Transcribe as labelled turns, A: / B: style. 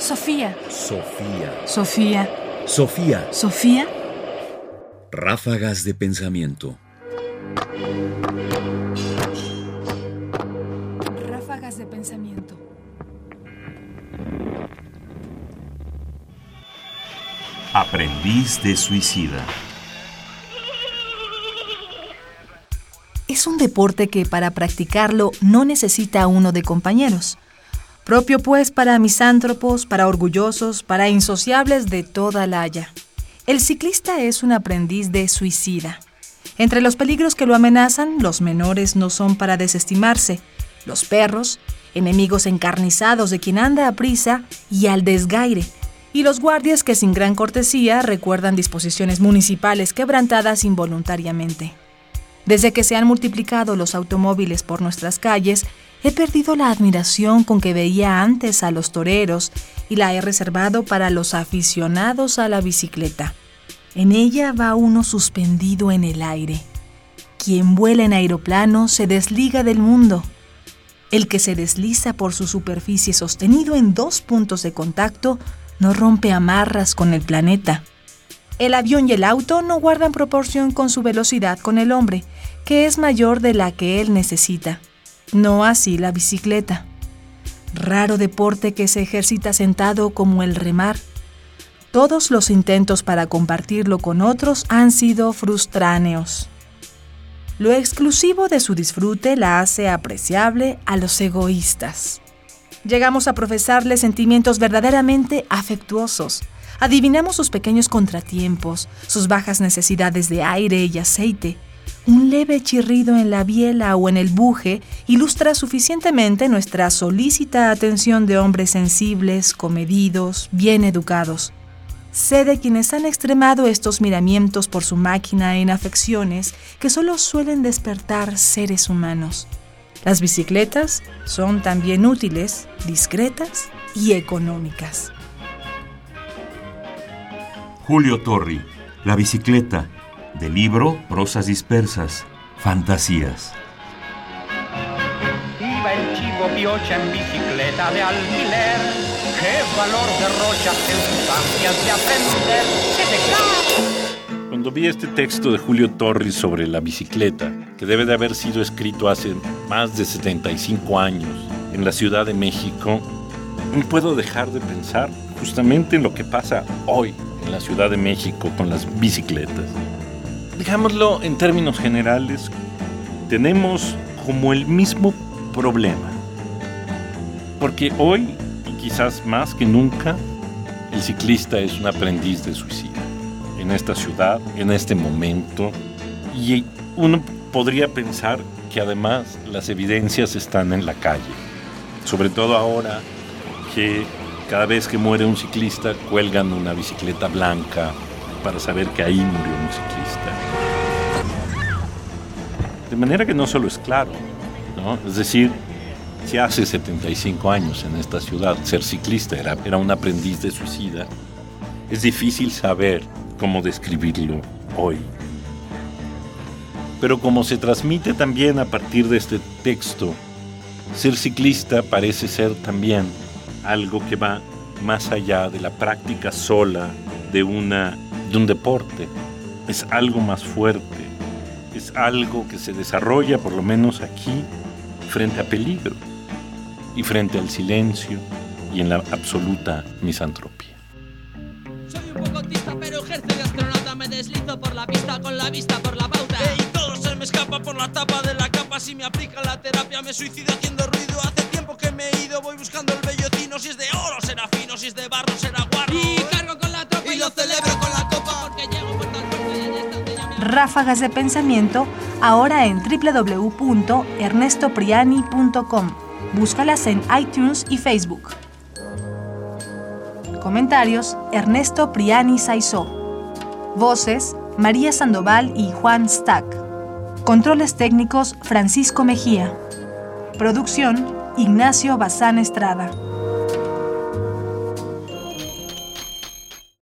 A: Sofía.
B: Sofía.
A: Sofía.
B: Sofía.
A: Sofía.
B: Ráfagas de pensamiento.
A: Ráfagas de pensamiento.
B: Aprendiz de suicida.
C: Es un deporte que para practicarlo no necesita uno de compañeros. Propio pues para misántropos, para orgullosos, para insociables de toda la haya. El ciclista es un aprendiz de suicida. Entre los peligros que lo amenazan, los menores no son para desestimarse. Los perros, enemigos encarnizados de quien anda a prisa y al desgaire. Y los guardias que sin gran cortesía recuerdan disposiciones municipales quebrantadas involuntariamente. Desde que se han multiplicado los automóviles por nuestras calles, he perdido la admiración con que veía antes a los toreros y la he reservado para los aficionados a la bicicleta. En ella va uno suspendido en el aire. Quien vuela en aeroplano se desliga del mundo. El que se desliza por su superficie sostenido en dos puntos de contacto no rompe amarras con el planeta. El avión y el auto no guardan proporción con su velocidad con el hombre, que es mayor de la que él necesita. No así la bicicleta. Raro deporte que se ejercita sentado como el remar. Todos los intentos para compartirlo con otros han sido frustráneos. Lo exclusivo de su disfrute la hace apreciable a los egoístas. Llegamos a profesarle sentimientos verdaderamente afectuosos, Adivinamos sus pequeños contratiempos, sus bajas necesidades de aire y aceite. Un leve chirrido en la biela o en el buje ilustra suficientemente nuestra solícita atención de hombres sensibles, comedidos, bien educados. Sé de quienes han extremado estos miramientos por su máquina en afecciones que solo suelen despertar seres humanos. Las bicicletas son también útiles, discretas y económicas.
B: Julio Torri, La bicicleta, del libro Prosas dispersas, Fantasías.
D: Iba el chivo piocha en bicicleta de alquiler. ¡Qué valor derrocha en sus ansias de aprender! ¡Se
E: Cuando vi este texto de Julio Torri sobre la bicicleta, que debe de haber sido escrito hace más de 75 años en la Ciudad de México, no puedo dejar de pensar justamente en lo que pasa hoy la Ciudad de México con las bicicletas. Digámoslo en términos generales, tenemos como el mismo problema. Porque hoy, y quizás más que nunca, el ciclista es un aprendiz de suicida. En esta ciudad, en este momento. Y uno podría pensar que además las evidencias están en la calle. Sobre todo ahora que cada vez que muere un ciclista, cuelgan una bicicleta blanca para saber que ahí murió un ciclista. De manera que no solo es claro, ¿no? Es decir, si hace 75 años en esta ciudad ser ciclista era, era un aprendiz de suicida, es difícil saber cómo describirlo hoy. Pero como se transmite también a partir de este texto, ser ciclista parece ser también algo que va más allá de la práctica sola de, una, de un deporte. Es algo más fuerte, es algo que se desarrolla, por lo menos aquí, frente a peligro y frente al silencio y en la absoluta misantropía.
F: Soy un poco autista, pero ejerce de astronauta. Me deslizo por la pista con la vista por la pauta. Y todo se me escapa por la tapa de la capa. Si me aplica la terapia, me suicido haciendo ruido. Me he ido, voy buscando el bellocino. Si es de oro, será fino. Si es de barro, será guarro. Y cargo con la tropa y, lo celebro con la copa. Porque llego puerta al puerto y allá está donde ya me
C: Ráfagas de pensamiento ahora en www.ernestopriani.com. Búscalas en iTunes y Facebook. Comentarios: Ernesto Priani Saizó. Voces: María Sandoval y Juan Stack. Controles técnicos: Francisco Mejía. Producción: Ignacio Bazán Estrada.